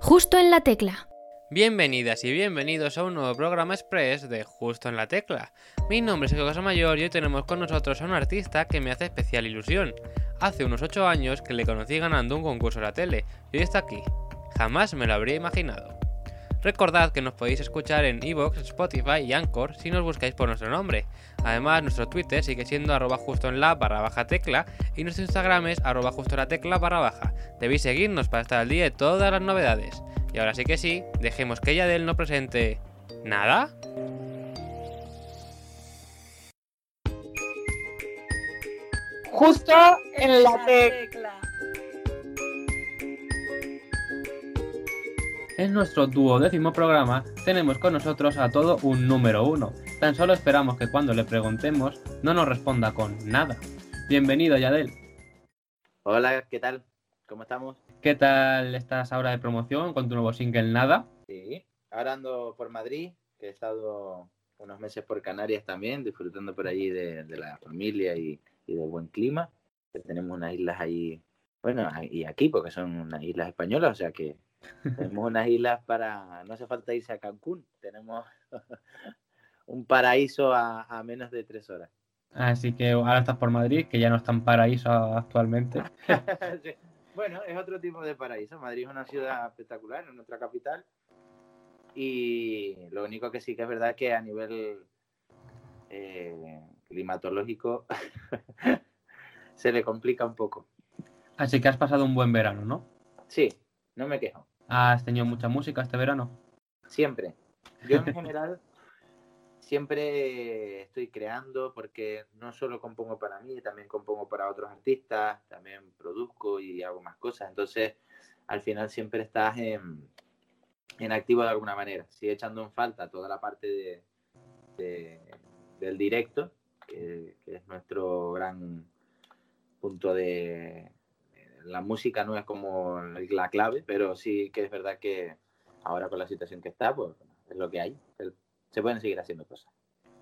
Justo en la tecla. Bienvenidas y bienvenidos a un nuevo programa express de Justo en la Tecla. Mi nombre es Sergio Mayor y hoy tenemos con nosotros a un artista que me hace especial ilusión. Hace unos 8 años que le conocí ganando un concurso en la tele y hoy está aquí. Jamás me lo habría imaginado. Recordad que nos podéis escuchar en Evox, Spotify y Anchor si nos buscáis por nuestro nombre. Además, nuestro Twitter sigue siendo arroba justo en la barra baja tecla y nuestro Instagram es arroba justo la tecla barra baja. Debéis seguirnos para estar al día de todas las novedades. Y ahora sí que sí, dejemos que Yadel no presente... ¿Nada? Justo en la tecla. En nuestro duodécimo programa tenemos con nosotros a todo un número uno. Tan solo esperamos que cuando le preguntemos no nos responda con nada. Bienvenido, Yadel. Hola, ¿qué tal? ¿Cómo estamos? ¿Qué tal estás ahora de promoción con tu nuevo single Nada? Sí, ahora ando por Madrid, que he estado unos meses por Canarias también, disfrutando por allí de, la familia y, y, del buen clima. tenemos unas islas ahí, bueno, y aquí, porque son unas islas españolas, o sea que tenemos unas islas para, no hace falta irse a Cancún, tenemos un paraíso a, menos de tres horas. Así que ahora estás por Madrid, que ya no es tan paraíso actualmente. Bueno, es otro tipo de paraíso. Madrid es una ciudad espectacular, es nuestra capital. Y lo único que sí que es verdad es que a nivel eh, climatológico se le complica un poco. Así que has pasado un buen verano, ¿no? Sí, no me quejo. ¿Has tenido mucha música este verano? Siempre. Yo en general siempre estoy creando porque no solo compongo para mí, también compongo para otros artistas, también produzco y hago más cosas. Entonces, al final siempre estás en, activo de alguna manera. Sigue echando en falta toda la parte de, del directo, que, es nuestro gran punto de... La música no es como la clave, pero sí que es verdad que ahora con la situación que está, pues es lo que hay. Se pueden seguir haciendo cosas.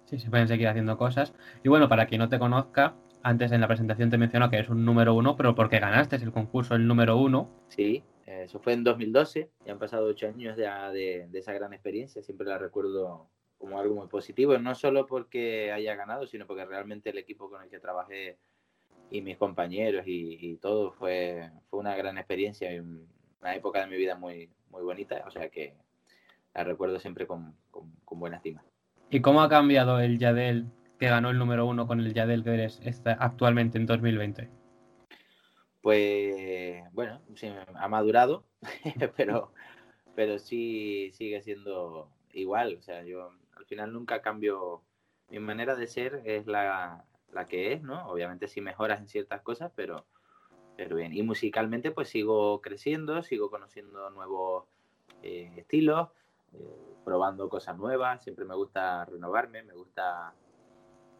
Sí, se pueden seguir haciendo cosas. Y bueno, para quien no te conozca, antes en la presentación te mencionó que eres un número uno, pero porque ganaste el concurso el número uno. Sí, eso fue en 2012, ya han pasado ocho años de, esa gran experiencia, siempre la recuerdo como algo muy positivo, no solo porque haya ganado, sino porque realmente el equipo con el que trabajé y mis compañeros y, todo fue, fue una gran experiencia y una época de mi vida muy, muy bonita, o sea que la recuerdo siempre con, buena estima. ¿Y cómo ha cambiado el Yadel que ganó el número uno con el Yadel que eres actualmente en 2020? Pues bueno, sí, ha madurado, pero, pero sí sigue siendo igual. O sea, yo al final nunca cambio. Mi manera de ser es la, la que es, ¿no? Obviamente sí mejoras en ciertas cosas, pero, pero bien. Y musicalmente pues sigo creciendo, sigo conociendo nuevos eh, estilos, probando cosas nuevas, siempre me gusta renovarme, me gusta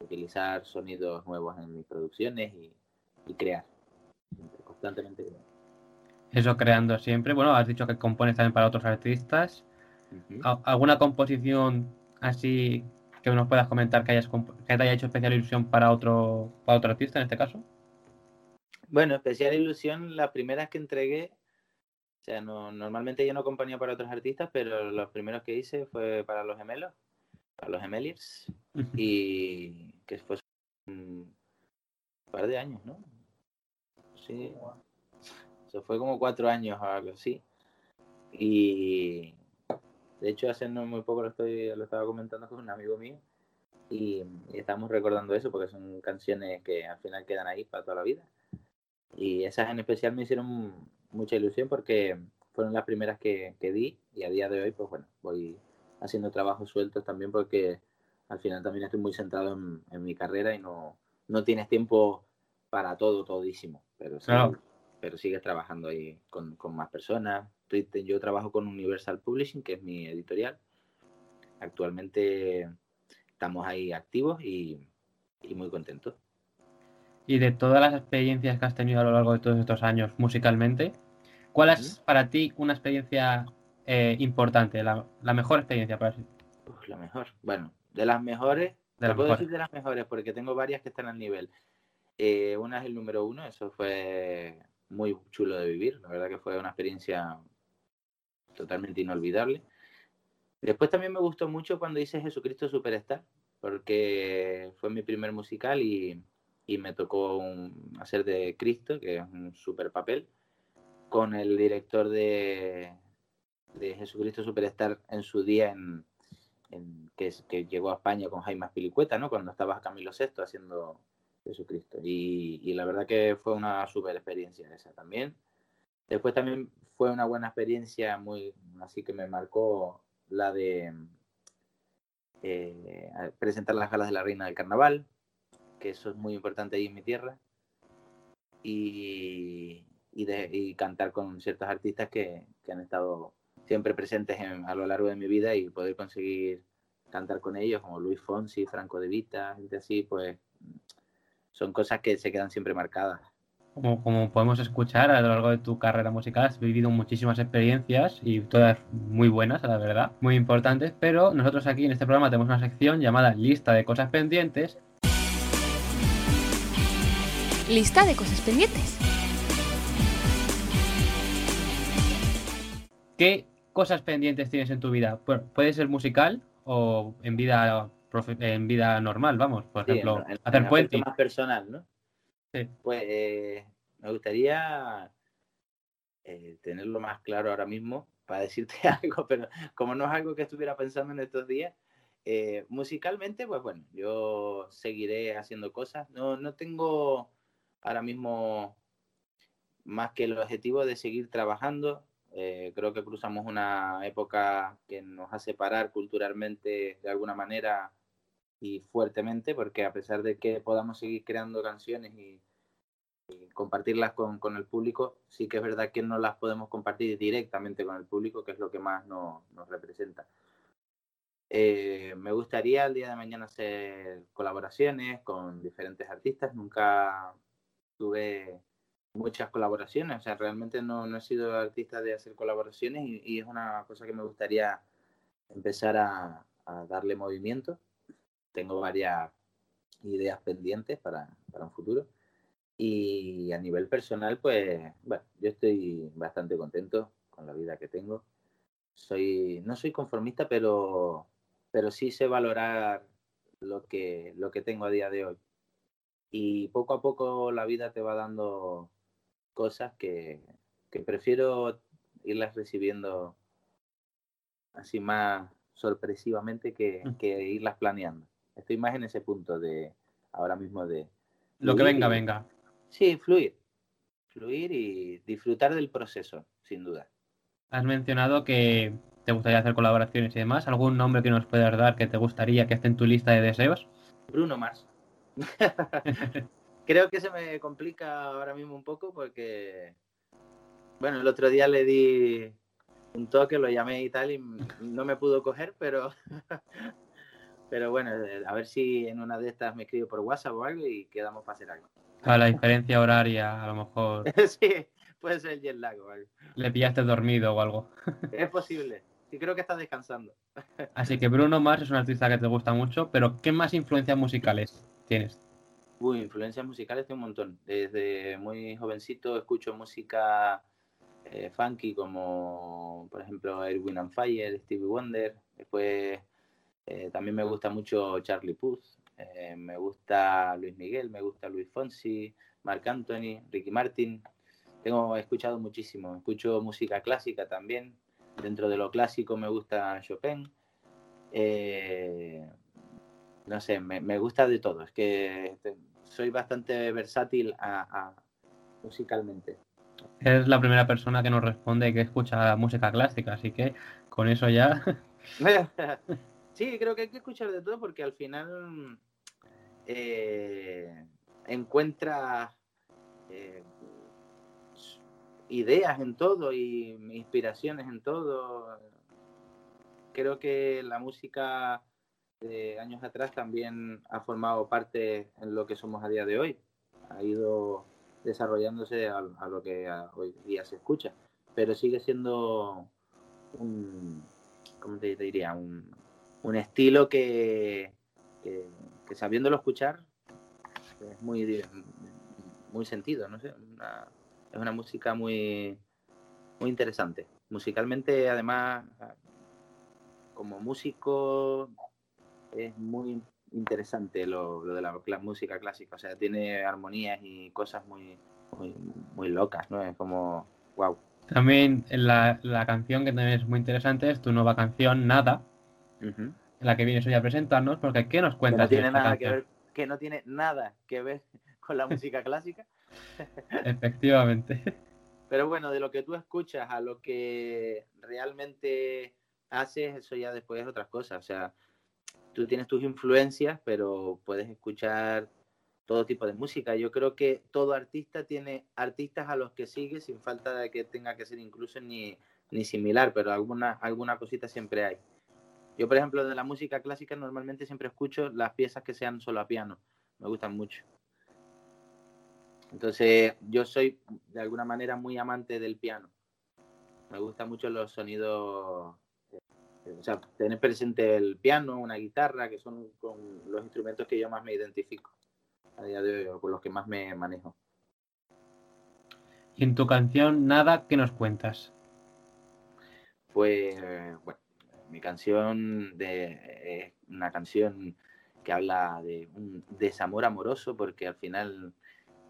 utilizar sonidos nuevos en mis producciones y, crear, constantemente Eso creando siempre. Bueno, has dicho que compones también para otros artistas. ¿Alguna composición así que nos puedas comentar que, hayas, que te haya hecho especial ilusión para otro, para otro artista en este caso? Bueno, especial ilusión, las primeras que entregué o sea, no, normalmente yo no componía para otros artistas, pero los primeros que hice fue para los gemelos, para los gemeliers, y que fue un par de años, ¿no? Sí. Eso fue como cuatro años o algo así. Y de hecho hace muy poco lo estoy lo estaba comentando con un amigo mío y, y, estamos recordando eso porque son canciones que al final quedan ahí para toda la vida. Y esas en especial me hicieron mucha ilusión porque fueron las primeras que, di y a día de hoy, pues bueno, voy haciendo trabajos sueltos también porque al final también estoy muy centrado en, mi carrera y no, no tienes tiempo para todo, todísimo, pero, pero sigues trabajando ahí con, más personas. Yo trabajo con Universal Publishing, que es mi editorial. Actualmente estamos ahí activos y, y muy contentos. Y de todas las experiencias que has tenido a lo largo de todos estos años musicalmente, ¿Cuál es para ti una experiencia eh, importante, la, mejor experiencia para ti? la mejor, bueno, de las mejores, te puedo decir de las mejores porque tengo varias que están al nivel. Eh, una es el número uno, eso fue muy chulo de vivir, la verdad que fue una experiencia totalmente inolvidable. Después también me gustó mucho cuando hice Jesucristo Superstar, porque fue mi primer musical y, me tocó hacer de Cristo, que es un super papel, con el director de, de Jesucristo Superstar en su día en, que, que, llegó a España con Jaime Pilicueta, ¿no? Cuando estaba Camilo VI haciendo Jesucristo. Y, y, la verdad que fue una super experiencia esa también. Después también fue una buena experiencia, muy así que me marcó la de eh, presentar las galas de la Reina del Carnaval, que eso es muy importante ahí en mi tierra. Y, y, de, y cantar con ciertos artistas que, que han estado siempre presentes a lo largo de mi vida y poder conseguir cantar con ellos, como Luis Fonsi, Franco De Vita, gente así, pues son cosas que se quedan siempre marcadas. Como, como, podemos escuchar a lo largo de tu carrera musical, has vivido muchísimas experiencias y todas muy buenas, la verdad, muy importantes, pero nosotros aquí en este programa tenemos una sección llamada Lista de Cosas Pendientes. Lista de Cosas Pendientes. ¿Qué cosas pendientes tienes en tu vida? puede ser musical o en vida en vida normal, vamos, por ejemplo, hacer puente. más personal, ¿no? Sí. Pues eh, me gustaría eh, tenerlo más claro ahora mismo para decirte algo, pero como no es algo que estuviera pensando en estos días, eh, musicalmente, pues bueno, yo seguiré haciendo cosas. No, no tengo ahora mismo más que el objetivo de seguir trabajando, eh, creo que cruzamos una época que nos hace parar culturalmente de alguna manera y fuertemente, porque a pesar de que podamos seguir creando canciones y, compartirlas con, con, el público, sí que es verdad que no las podemos compartir directamente con el público, que es lo que más nos, nos representa. Eh, me gustaría el día de mañana hacer colaboraciones con diferentes artistas. Nunca tuve muchas colaboraciones. O sea, realmente no, no he sido artista de hacer colaboraciones y, es una cosa que me gustaría empezar a, darle movimiento. Tengo varias ideas pendientes para, para, un futuro. Y a nivel personal, pues, bueno, yo estoy bastante contento con la vida que tengo. Soy, no soy conformista, pero, pero sí sé valorar lo que, lo que tengo a día de hoy. Y poco a poco la vida te va dando cosas que, prefiero irlas recibiendo así más sorpresivamente mm. que, irlas planeando. Estoy más en ese punto de ahora mismo de... Lo que venga, venga. Sí, fluir. Fluir y disfrutar del proceso, sin duda. Has mencionado que te gustaría hacer colaboraciones y demás. ¿Algún nombre que nos puedas dar que te gustaría que esté en tu lista de deseos? Bruno Mars. creo que se me complica ahora mismo un poco porque, bueno, el otro día le di un toque, lo llamé y tal, y no me pudo coger, pero, pero bueno, a ver si en una de estas me escribo por WhatsApp o algo y quedamos para hacer algo. A la diferencia horaria, a lo mejor. sí, puede ser el jet lag o algo. Le pillaste dormido o algo. es posible. Sí, creo que está descansando. Así que Bruno Mars es un artista que te gusta mucho, pero ¿qué más influencias musicales tienes? Uy, influencias musicales tengo un montón. Desde muy jovencito escucho música eh, funky como, por ejemplo, Erwin and Fire, Stevie Wonder. Después eh, también me gusta mucho Charlie Puth. Eh, me gusta Luis Miguel, me gusta Luis Fonsi, Marc Anthony, Ricky Martin. Tengo escuchado muchísimo. Escucho música clásica también. Dentro de lo clásico me gusta Chopin no sé, me, gusta de todo. Es que este, soy bastante versátil a, musicalmente. Es la primera persona que nos responde que escucha música clásica, así que con eso ya. sí, creo que hay que escuchar de todo porque al final eh, encuentra eh, ideas en todo y inspiraciones en todo. Creo que la música años atrás también ha formado parte en lo que somos a día de hoy. Ha ido desarrollándose a, lo que hoy día se escucha, pero sigue siendo un, ¿cómo te, diría? Un, estilo que, sabiéndolo escuchar es muy, muy sentido, no sé, es una música muy, muy interesante. Musicalmente, además, como músico, es muy interesante lo, de la, música clásica. O sea, tiene armonías y cosas muy, muy, locas, ¿no? Es como, wow. También la, la canción que también es muy interesante es tu nueva canción, Nada, en la que vienes hoy a presentarnos, porque ¿qué nos cuentas? Que no tiene nada que ver, que no tiene nada que ver con la música clásica. Efectivamente. Pero bueno, de lo que tú escuchas a lo que realmente haces, eso ya después es otras cosas. O sea, tú tienes tus influencias, pero puedes escuchar todo tipo de música. Yo creo que todo artista tiene artistas a los que sigue sin falta de que tenga que ser incluso ni, ni similar, pero alguna, alguna cosita siempre hay. Yo, por ejemplo, de la música clásica normalmente siempre escucho las piezas que sean solo a piano. Me gustan mucho. Entonces, yo soy de alguna manera muy amante del piano. Me gustan mucho los sonidos o sea, tener presente el piano, una guitarra, que son con los instrumentos que yo más me identifico a día de hoy, con los que más me manejo. Y en tu canción, Nada, ¿qué nos cuentas? Pues, bueno, mi canción de, es una canción que habla de un desamor amoroso, porque al final,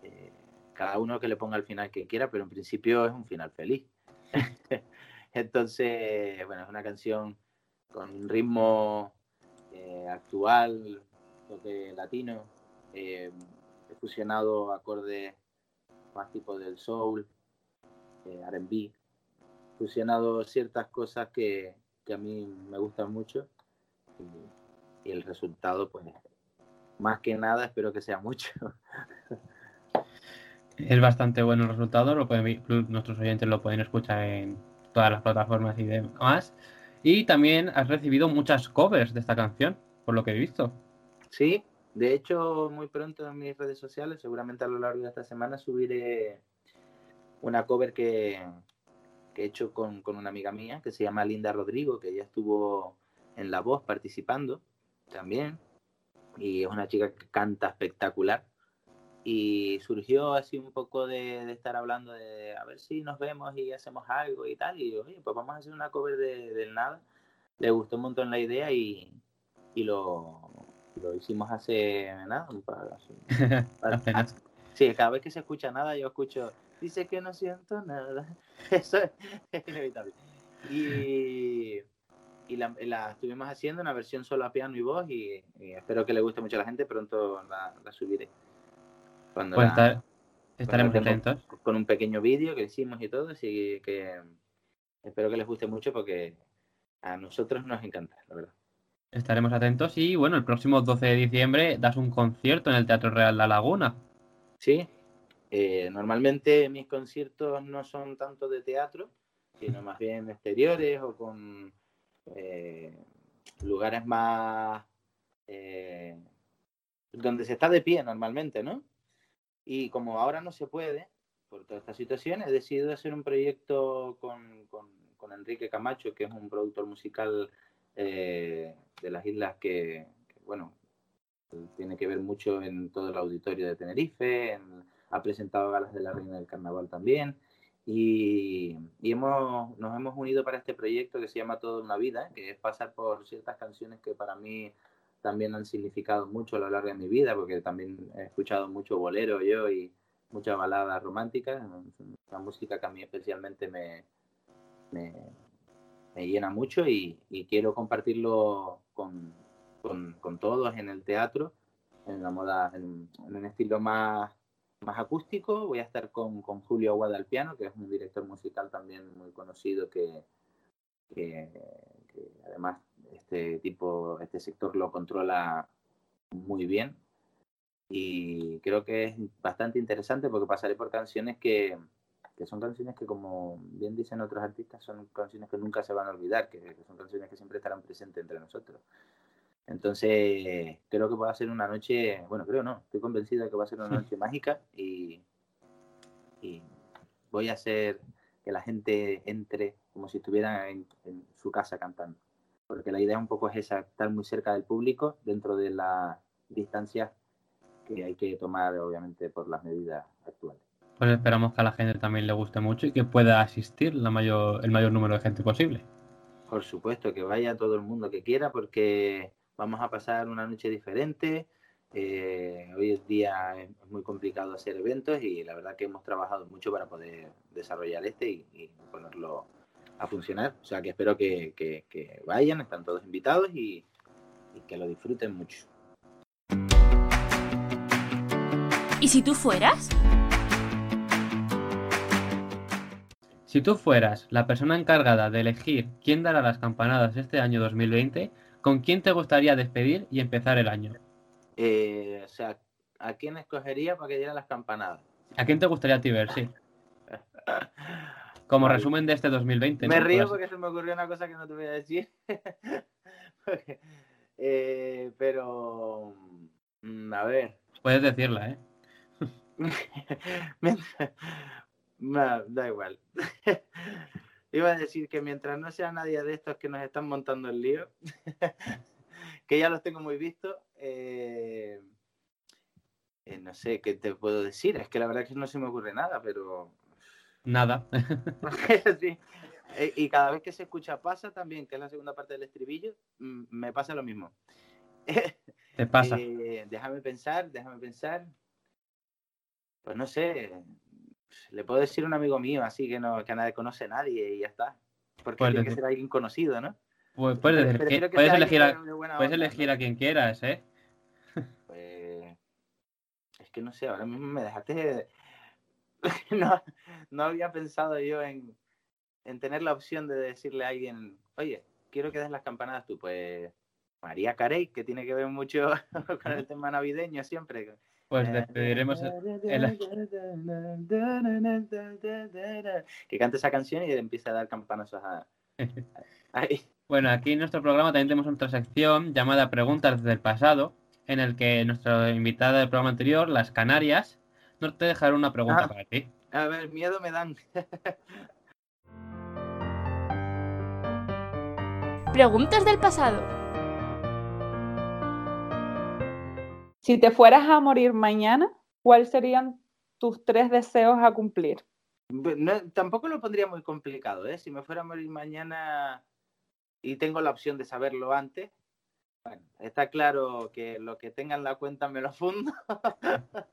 eh, cada uno que le ponga el final que quiera, pero en principio es un final feliz. Entonces, bueno, es una canción con un ritmo eh, actual, toque latino, eh, he fusionado acordes más tipo del soul, eh, RB, fusionado ciertas cosas que, a mí me gustan mucho y, el resultado, pues, más que nada, espero que sea mucho. Es bastante bueno el resultado, lo pueden, nuestros oyentes lo pueden escuchar en todas las plataformas y demás. Y también has recibido muchas covers de esta canción, por lo que he visto. Sí, de hecho, muy pronto en mis redes sociales, seguramente a lo largo de esta semana, subiré una cover que, he hecho con, una amiga mía que se llama Linda Rodrigo, que ya estuvo en La Voz participando también. Y es una chica que canta espectacular y surgió así un poco de, estar hablando de a ver si nos vemos y hacemos algo y tal. Y oye, pues vamos a hacer una cover de, del nada. Le gustó un montón la idea y, y lo, lo, hicimos hace nada. sí, cada vez que se escucha nada, yo escucho, dice que no siento nada. Eso es, inevitable. Y, y la, la, estuvimos haciendo una versión solo a piano y voz y, espero que le guste mucho a la gente. Pronto la, la subiré. Cuando pues estaremos atentos. Con un pequeño vídeo que hicimos y todo, así que espero que les guste mucho porque a nosotros nos encanta, la verdad. Estaremos atentos y bueno, el próximo 12 de diciembre das un concierto en el Teatro Real La Laguna. Sí, eh, normalmente mis conciertos no son tanto de teatro, sino más bien exteriores o con eh, lugares más eh, donde se está de pie normalmente, ¿no? Y como ahora no se puede, por toda esta situación, he decidido hacer un proyecto con, con, Enrique Camacho, que es un productor musical eh, de las islas que, bueno, tiene que ver mucho en todo el auditorio de Tenerife, ha presentado galas de la Reina del Carnaval también. Y, y, hemos, nos hemos unido para este proyecto que se llama Toda una vida, que es pasar por ciertas canciones que para mí también han significado mucho a lo largo de mi vida, porque también he escuchado mucho bolero yo y muchas baladas románticas, una música que a mí especialmente me, me, llena mucho y, quiero compartirlo con, con, todos en el teatro, en la moda, en, un estilo más, más acústico. Voy a estar con, con Julio Aguada al piano, que es un director musical también muy conocido que, que además este tipo, este sector lo controla muy bien y creo que es bastante interesante porque pasaré por canciones que, que son canciones que, como bien dicen otros artistas, son canciones que nunca se van a olvidar, que, son canciones que siempre estarán presentes entre nosotros. Entonces, creo que va a ser una noche, bueno, creo no, estoy convencido de que va a ser una noche mágica y, y, voy a hacer que la gente entre como si estuviera en su casa cantando porque la idea un poco es esa, estar muy cerca del público dentro de las distancias que hay que tomar, obviamente, por las medidas actuales. Pues esperamos que a la gente también le guste mucho y que pueda asistir la mayor, el mayor número de gente posible. Por supuesto, que vaya todo el mundo que quiera porque vamos a pasar una noche diferente. Eh, hoy en día es muy complicado hacer eventos y la verdad que hemos trabajado mucho para poder desarrollar este y, ponerlo a funcionar. O sea que espero que, que, vayan, están todos invitados y, y que lo disfruten mucho. ¿Y si tú fueras? Si tú fueras la persona encargada de elegir quién dará las campanadas este año 2020, ¿con quién te gustaría despedir y empezar el año? Eh, o sea, ¿a quién escogería para que diera las campanadas? ¿A quién te gustaría a ti ver, sí? Como resumen de este 2020. Me río porque se me ocurrió una cosa que no te voy a decir. Eh, pero, mm, a ver. Puedes decirla, ¿eh? da igual. Iba a decir que mientras no sea nadie de estos que nos están montando el lío, que ya los tengo muy vistos, eh, eh, no sé qué te puedo decir. Es que la verdad es que no se me ocurre nada, pero. Nada. Eh, y cada vez que se escucha pasa también, que es la segunda parte del estribillo, mm, me pasa lo mismo. Te pasa. déjame pensar, déjame pensar. Pues no sé, le puedo decir a un amigo mío, así que no, que nadie conoce a nadie y ya está. Porque pues tiene que ser alguien conocido, ¿no? Pues puedes, elegir, a, puedes elegir a quien quieras, ¿eh? Pues es que no sé, ahora mismo me dejaste. no, no había pensado yo en, en tener la opción de decirle a alguien, oye, quiero que des las campanadas tú. Pues María Carey, que tiene que ver mucho con el tema navideño siempre. Pues despediremos Que cante esa canción y empiece a dar campanazos a... Bueno, aquí en nuestro programa también tenemos otra sección llamada Preguntas del pasado, en el que nuestra invitada del programa anterior, las Canarias, nos te dejará una pregunta ah. para ti. A ver, miedo me dan. Preguntas del pasado. Si te fueras a morir mañana, ¿cuáles serían tus tres deseos a cumplir? tampoco lo pondría muy complicado, ¿eh? Si me fuera a morir mañana y tengo la opción de saberlo antes, está claro que lo que tenga en la cuenta me lo fundo.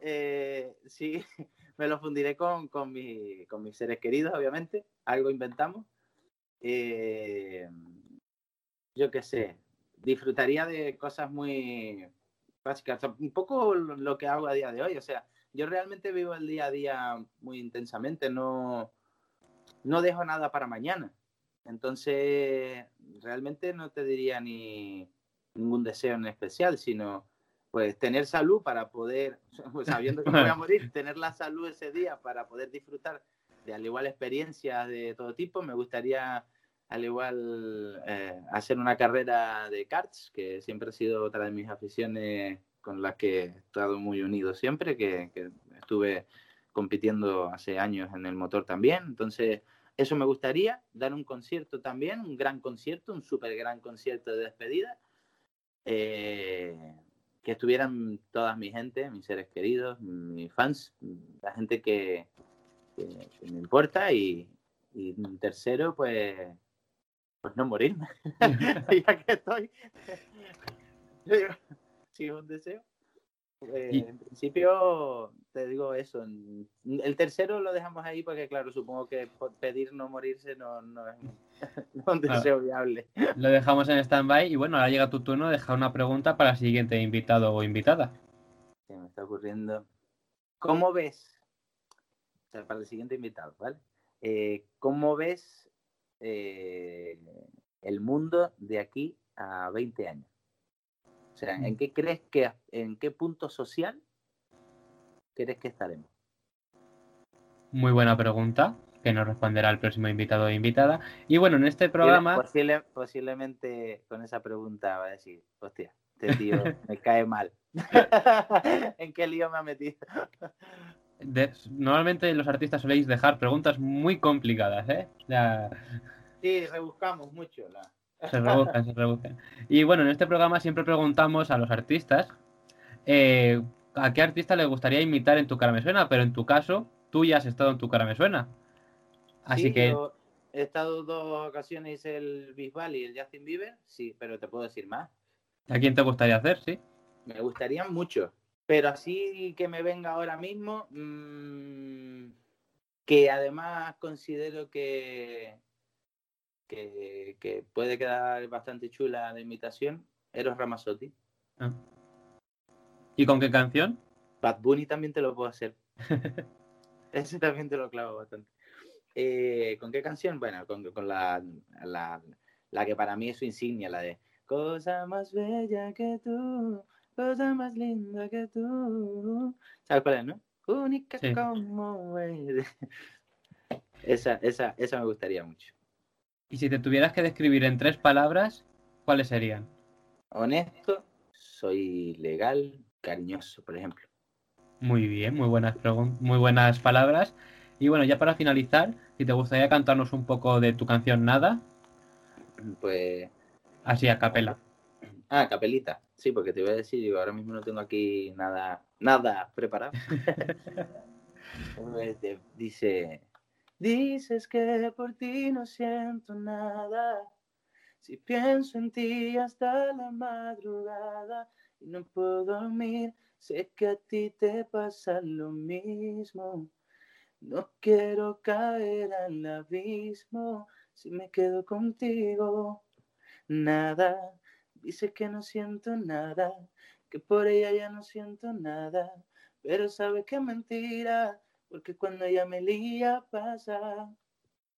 eh, sí, me lo fundiré con, con, con, mis seres queridos, obviamente. Algo inventamos. Eh, yo qué sé, disfrutaría de cosas muy básicas, un poco lo que hago a día de hoy, o sea, yo realmente vivo el día a día muy intensamente, no, no dejo nada para mañana. Entonces, realmente no te diría ni ningún deseo en especial, sino pues tener salud para poder, sabiendo que voy a morir, tener la salud ese día para poder disfrutar de al igual experiencias de todo tipo. Me gustaría al igual eh, hacer una carrera de karts, que siempre ha sido otra de mis aficiones con las que he estado muy unido siempre, que, estuve compitiendo hace años en el motor también. Entonces, eso me gustaría, dar un concierto también, un gran concierto, un súper gran concierto de despedida. Eh, que estuvieran todas mi gente, mis seres queridos, mis fans, la gente que, me importa y, y tercero, pues pues no morirme. ya que estoy. sí, un deseo. Eh, en principio, te digo eso. El tercero lo dejamos ahí porque, claro, supongo que pedir no morirse no, no es un deseo viable. Lo dejamos en stand-by y bueno, ahora llega tu turno de dejar una pregunta para el siguiente invitado o invitada. Se me está ocurriendo. ¿Cómo ves? O sea, para el siguiente invitado, ¿vale? Eh, ¿Cómo ves eh, el mundo de aquí a 20 años? O sea, ¿en mm. qué crees que, en qué punto social crees que estaremos? Muy buena pregunta, que nos responderá el próximo invitado o invitada. Y bueno, en este programa... posiblemente con esa pregunta va a decir, hostia, este tío me cae mal. ¿En qué lío me ha metido? Normalmente los artistas soléis dejar preguntas muy complicadas, ¿eh? Sí, rebuscamos mucho. Se rebuscan, se rebuscan. Y bueno, en este programa siempre preguntamos a los artistas, eh, a qué artista le gustaría imitar en tu cara me suena, pero en tu caso, tú ya has estado en tu cara me suena. Así Sí, que, yo he estado dos ocasiones, el Bisbal y el Justin Bieber, sí, pero te puedo decir más. ¿a quién te gustaría hacer? Sí. Me gustarían mucho, pero así que me venga ahora mismo, mm, que además considero que, que, que puede quedar bastante chula la imitación, Eros Ramazzotti. Ah. ¿Y con qué canción? Bad Bunny también te lo puedo hacer. Ese también te lo clavo bastante. Eh, ¿Con qué canción? Bueno, con, con la, la, la que para mí es su insignia, la de Cosa más bella que tú, cosa más linda que tú. ¿Sabes cuál es, no? Única Sí. como eres. Esa, esa, esa me gustaría mucho. Y si te tuvieras que describir en tres palabras, ¿cuáles serían? Honesto, soy legal, cariñoso, por ejemplo. Muy bien, muy buenas, muy buenas palabras. Y bueno, ya para finalizar, si te gustaría cantarnos un poco de tu canción Nada, Pues así a capela. Ah, capelita. Sí, porque te voy a decir, digo, ahora mismo no tengo aquí nada, nada preparado. De- dice, dices que por ti no siento nada. Si pienso en ti hasta la madrugada y no puedo dormir, sé que a ti te pasa lo mismo. No quiero caer al abismo si me quedo contigo. Nada, dice que no siento nada, que por ella ya no siento nada, pero sabe que es mentira, porque cuando ella me lía pasa.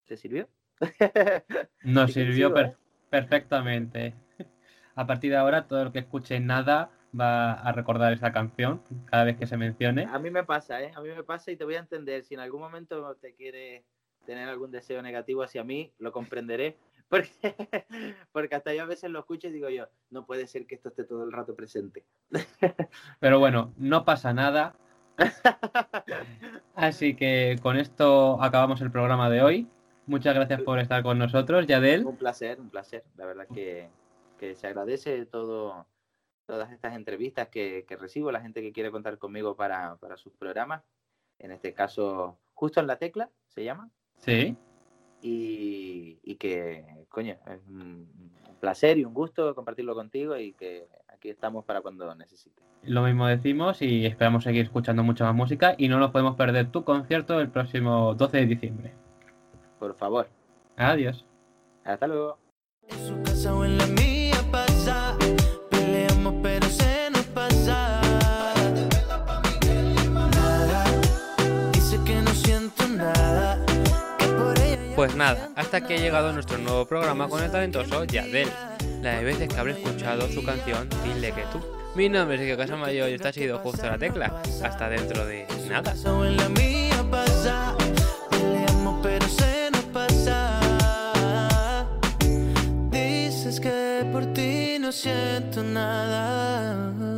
¿Te sirvió? Nos sirvió per- ¿eh? perfectamente. A partir de ahora, todo el que escuche Nada va a recordar esa canción cada vez que se mencione. A mí me pasa, ¿eh? A mí me pasa y te voy a entender. Si en algún momento te quieres tener algún deseo negativo hacia mí, lo comprenderé. Porque, porque hasta yo a veces lo escucho y digo yo, no puede ser que esto esté todo el rato presente. Pero bueno, no pasa nada. Así que con esto acabamos el programa de hoy. Muchas gracias por estar con nosotros, Yadel. Un placer, un placer. La verdad que, que se agradece todo, todas estas entrevistas que, que recibo, la gente que quiere contar conmigo para, para sus programas. En este caso, justo en la tecla se llama. Sí, Y, y que, coño, es un placer y un gusto compartirlo contigo y que aquí estamos para cuando necesites. lo mismo decimos y esperamos seguir escuchando mucha más música y no nos podemos perder tu concierto el próximo 12 de diciembre. Por favor. Adiós. Hasta luego. En su casa o en la nada, hasta aquí ha llegado nuestro nuevo programa con el talentoso Yadel. La de veces que habré escuchado su canción Dile que tú. Mi nombre es Sergio Casamayor y esta ha sido justo la tecla. Hasta dentro de nada. Dices que por ti no siento nada.